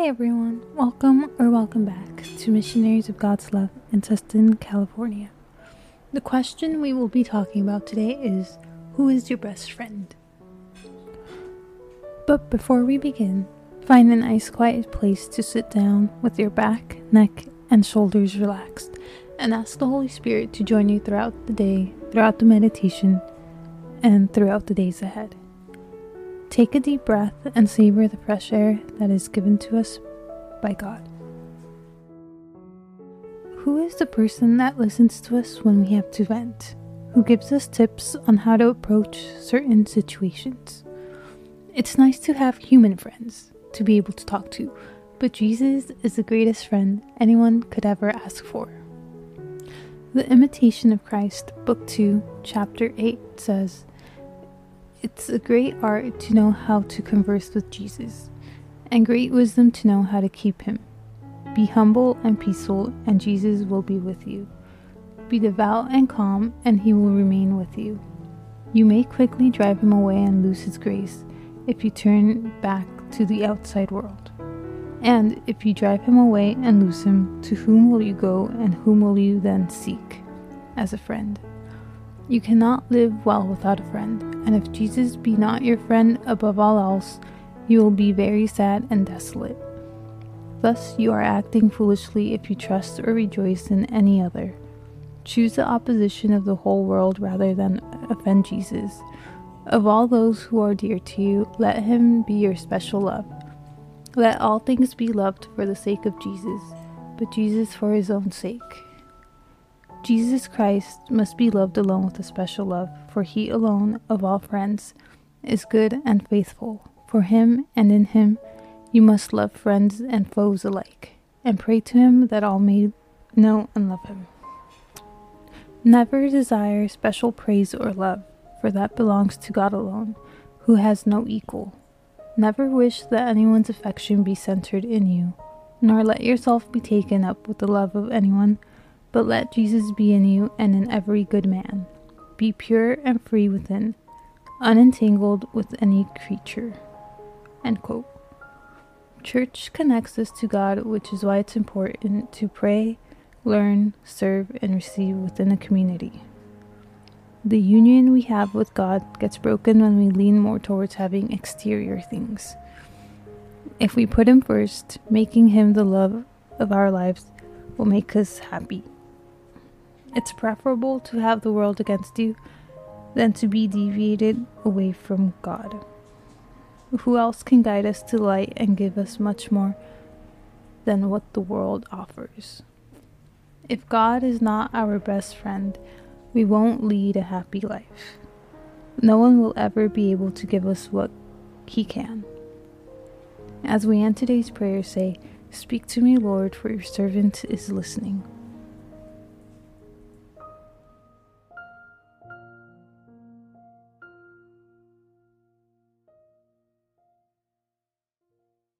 Hey everyone, welcome or welcome back to Missionaries of God's Love in Tustin, California. The question we will be talking about today is Who is your best friend? But before we begin, find a nice quiet place to sit down with your back, neck, and shoulders relaxed and ask the Holy Spirit to join you throughout the day, throughout the meditation, and throughout the days ahead. Take a deep breath and savor the fresh air that is given to us by God. Who is the person that listens to us when we have to vent? Who gives us tips on how to approach certain situations? It's nice to have human friends to be able to talk to, but Jesus is the greatest friend anyone could ever ask for. The Imitation of Christ, Book 2, Chapter 8 says, it's a great art to know how to converse with Jesus, and great wisdom to know how to keep him. Be humble and peaceful, and Jesus will be with you. Be devout and calm, and he will remain with you. You may quickly drive him away and lose his grace if you turn back to the outside world. And if you drive him away and lose him, to whom will you go, and whom will you then seek as a friend? You cannot live well without a friend, and if Jesus be not your friend above all else, you will be very sad and desolate. Thus, you are acting foolishly if you trust or rejoice in any other. Choose the opposition of the whole world rather than offend Jesus. Of all those who are dear to you, let him be your special love. Let all things be loved for the sake of Jesus, but Jesus for his own sake. Jesus Christ must be loved alone with a special love, for he alone, of all friends, is good and faithful. For him and in him you must love friends and foes alike, and pray to him that all may know and love him. Never desire special praise or love, for that belongs to God alone, who has no equal. Never wish that anyone's affection be centered in you, nor let yourself be taken up with the love of anyone but let Jesus be in you and in every good man. Be pure and free within, unentangled with any creature. End quote. Church connects us to God, which is why it's important to pray, learn, serve, and receive within a community. The union we have with God gets broken when we lean more towards having exterior things. If we put Him first, making Him the love of our lives will make us happy. It's preferable to have the world against you than to be deviated away from God. Who else can guide us to light and give us much more than what the world offers? If God is not our best friend, we won't lead a happy life. No one will ever be able to give us what He can. As we end today's prayer, say, Speak to me, Lord, for your servant is listening.